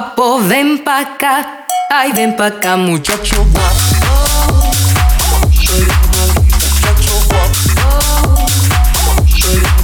guapo, ven pa' acá. Ay, ven pa' acá, muchacho. Muchacho.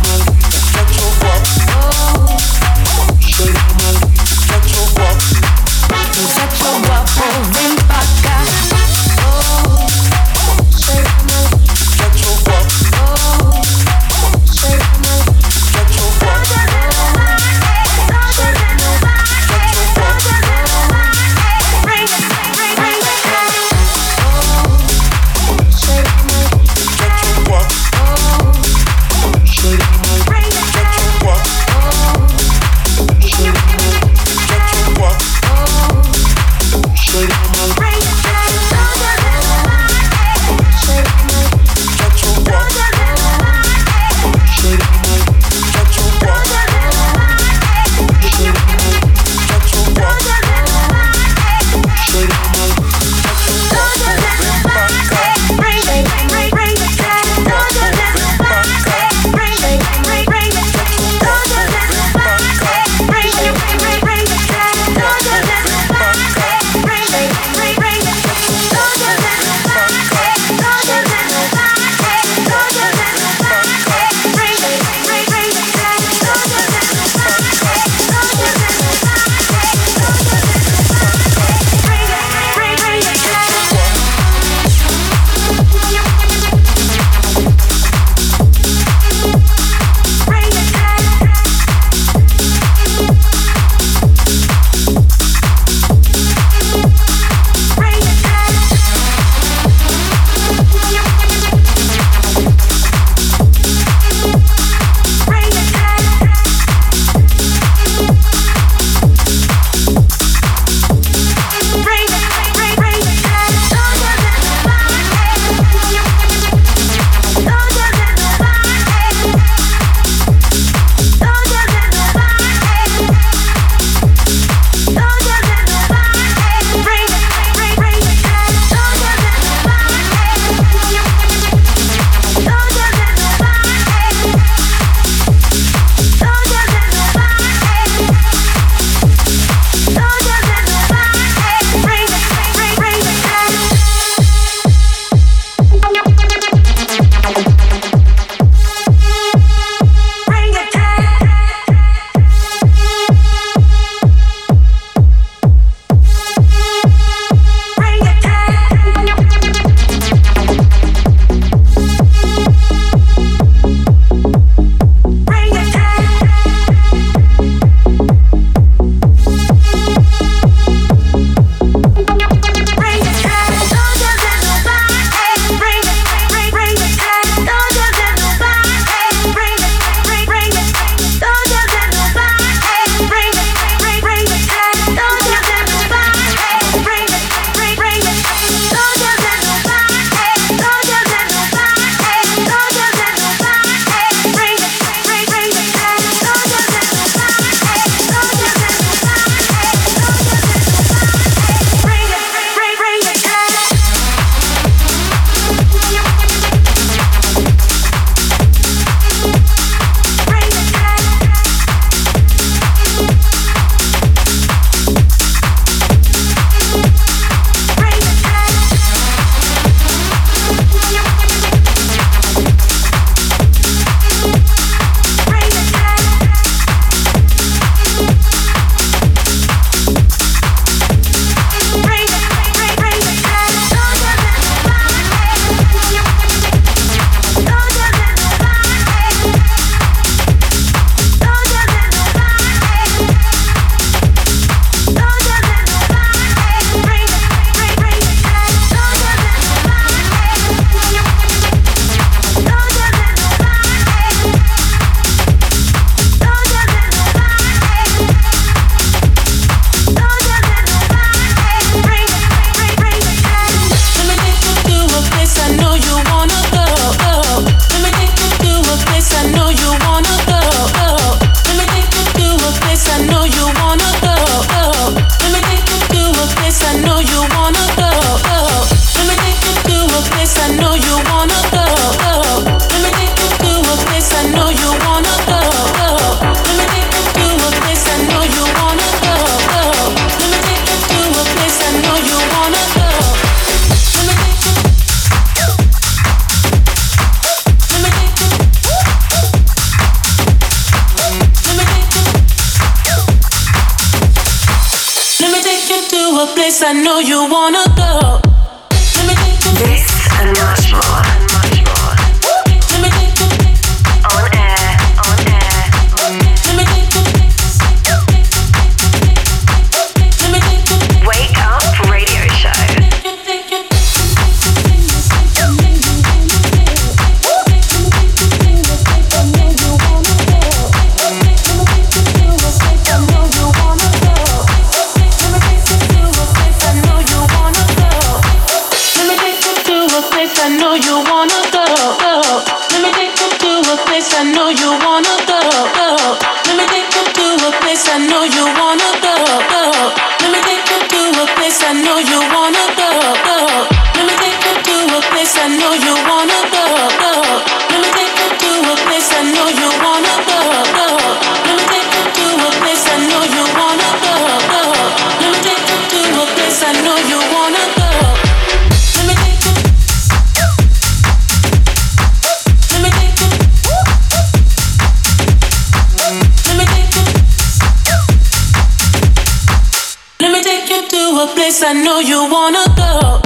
Let me take you to a place I know you wanna go.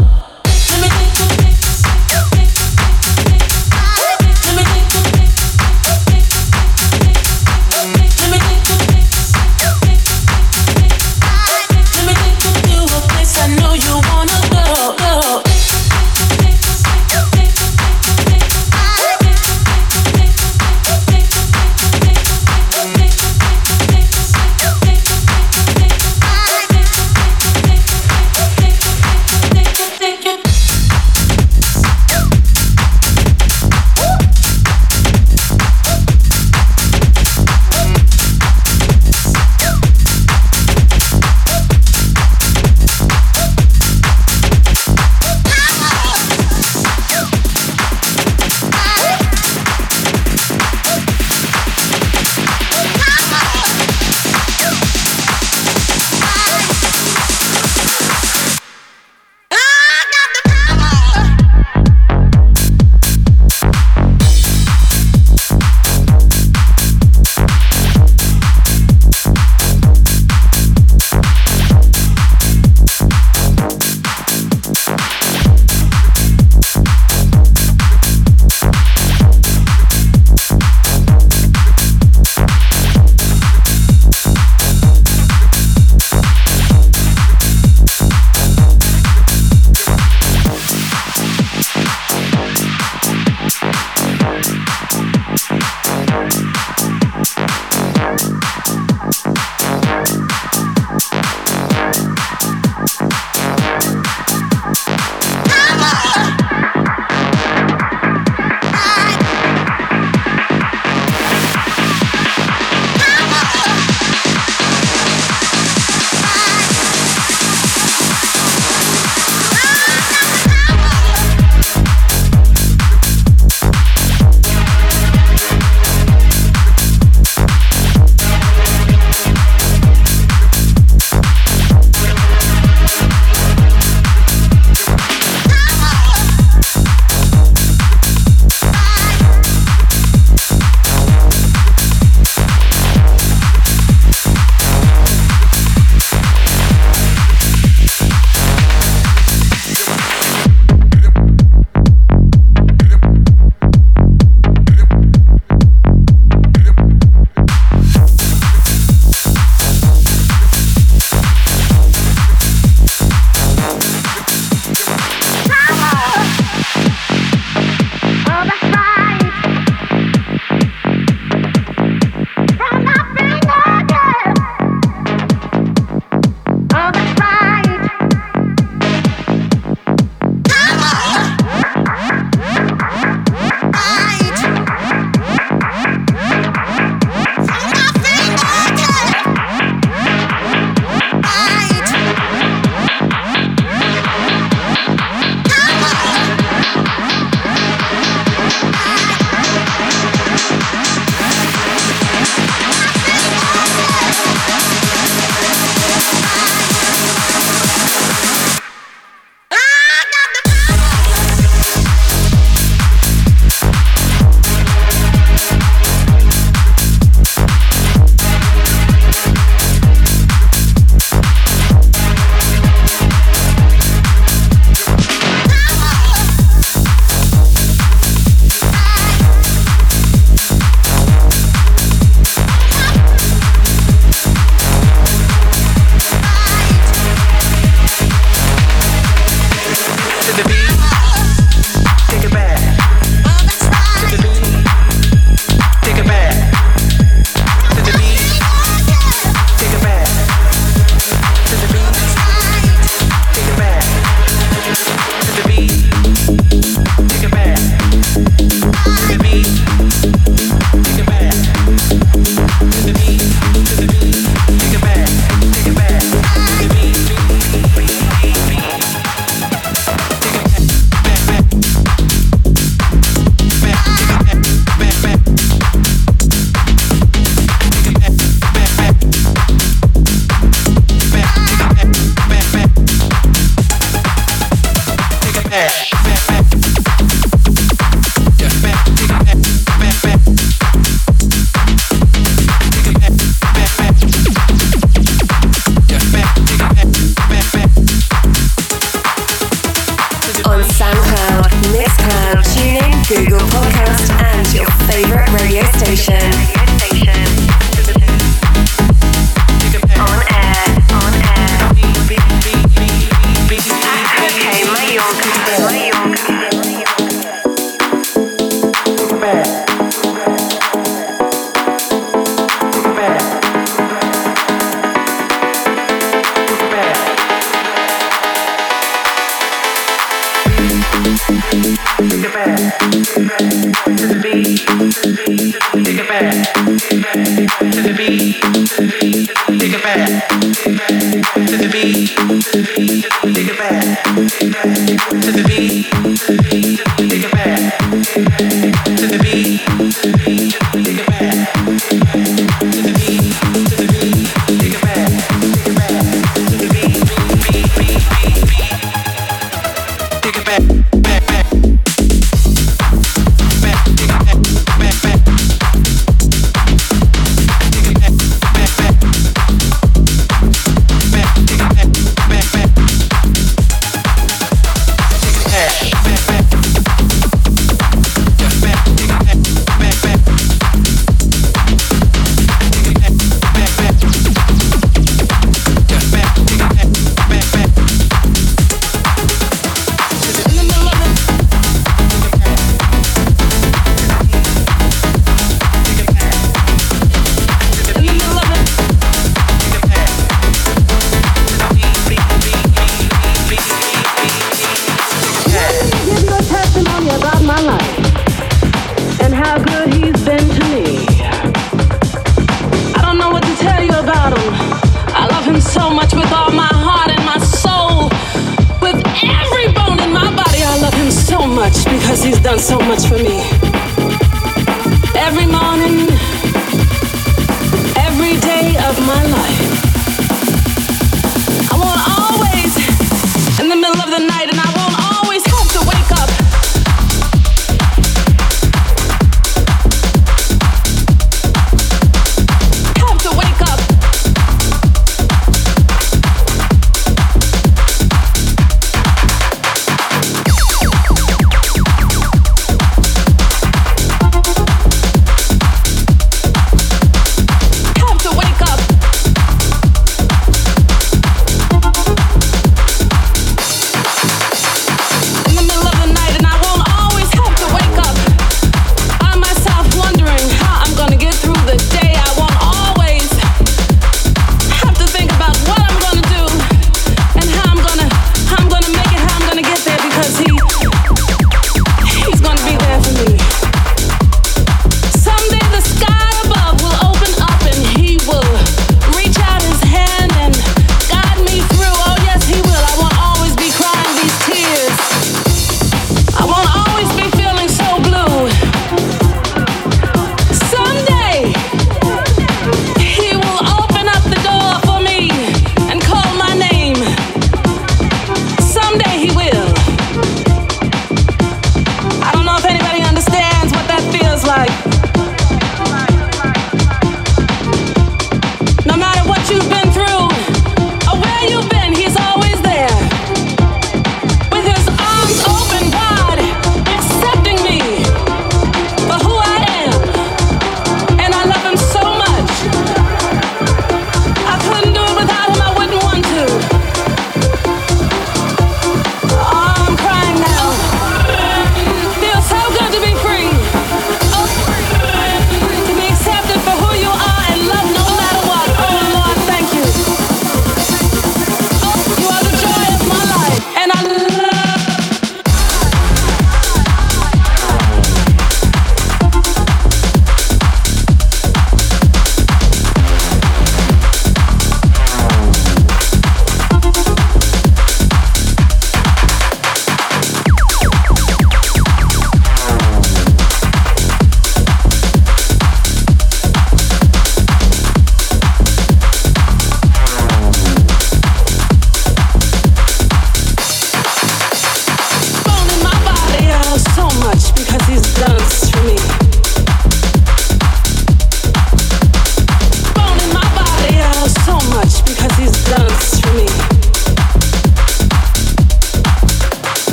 Take it back.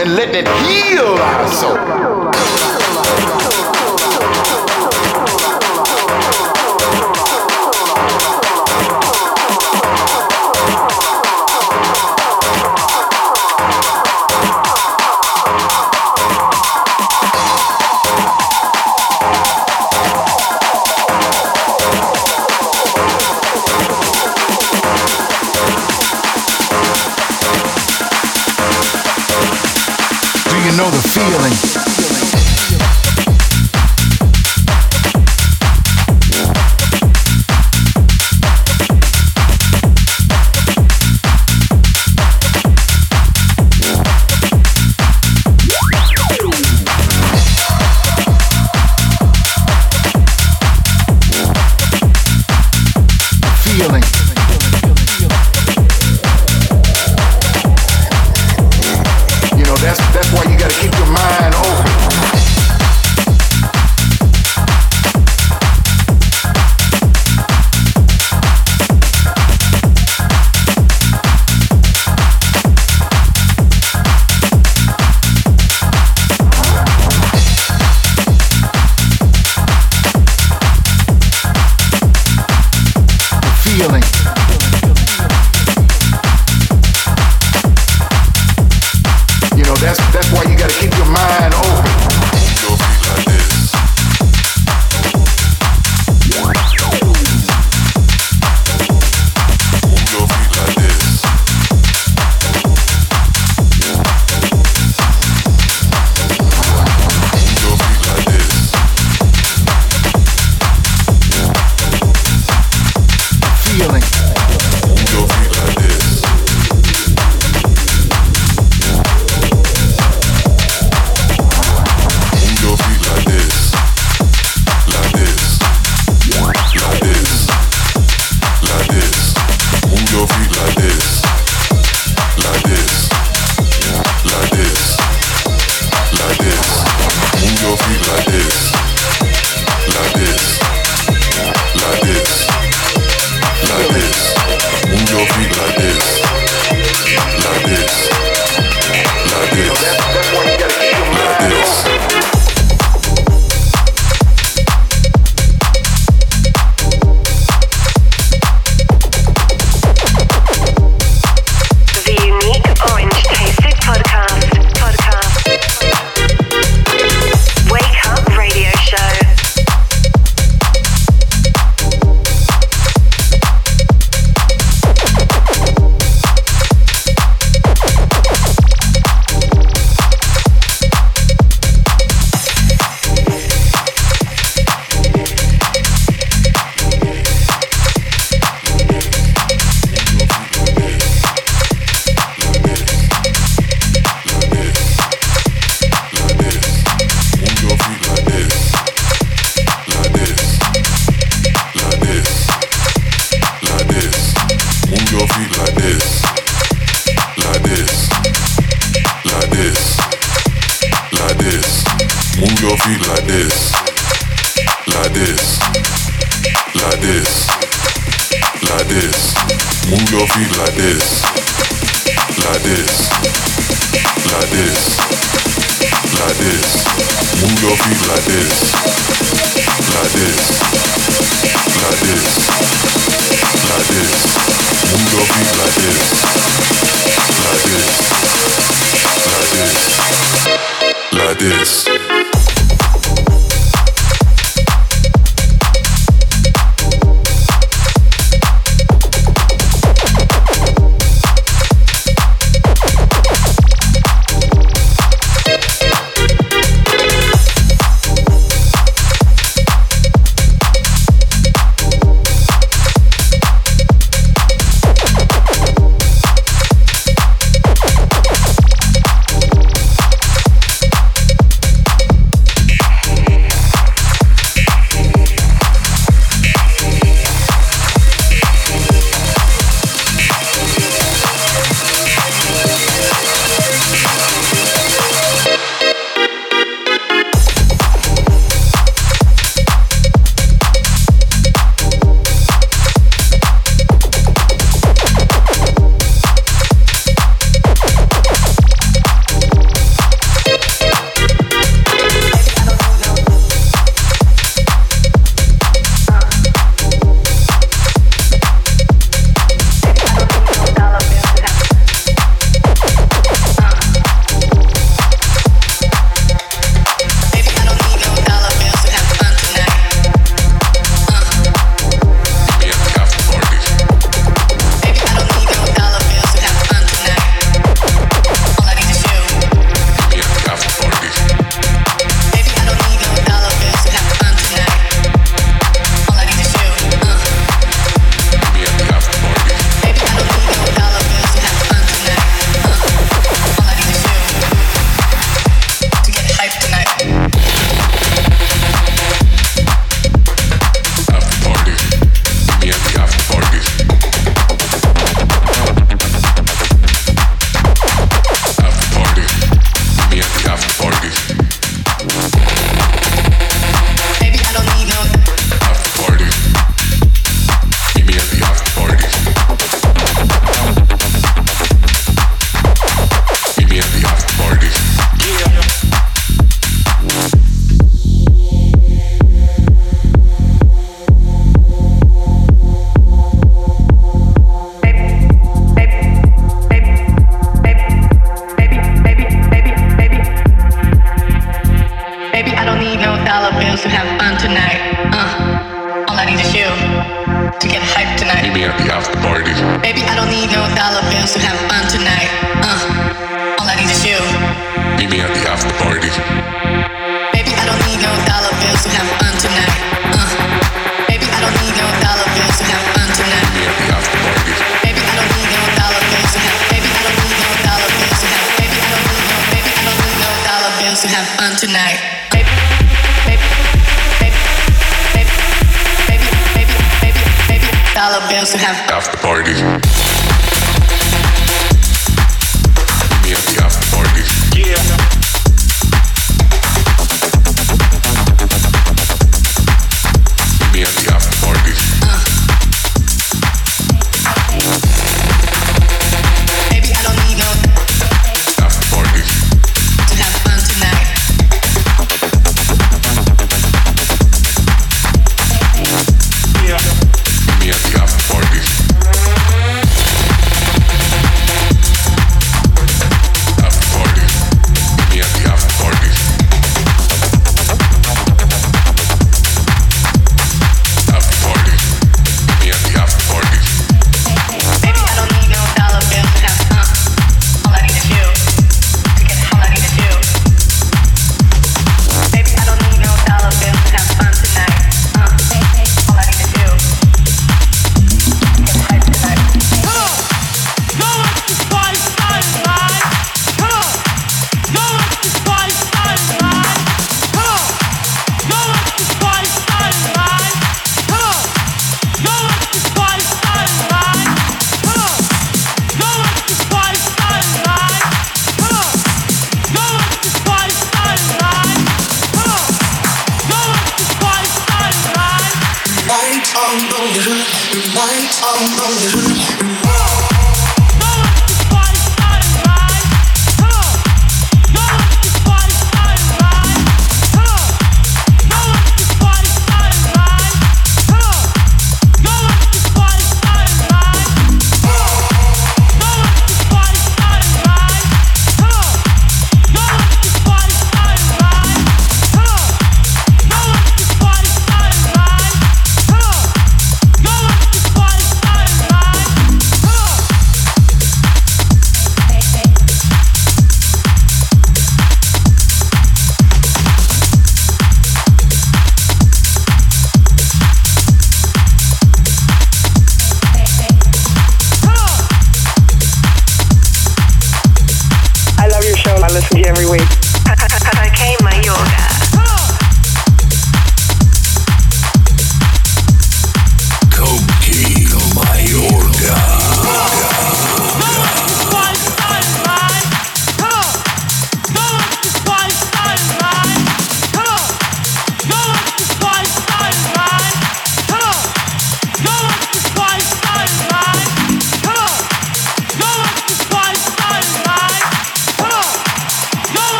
and let it heal our soul. Move your feet like this, like this, like this, like this. Move your feet like this, like this, like this, like this. Move your feet like this, like this, like this, like this.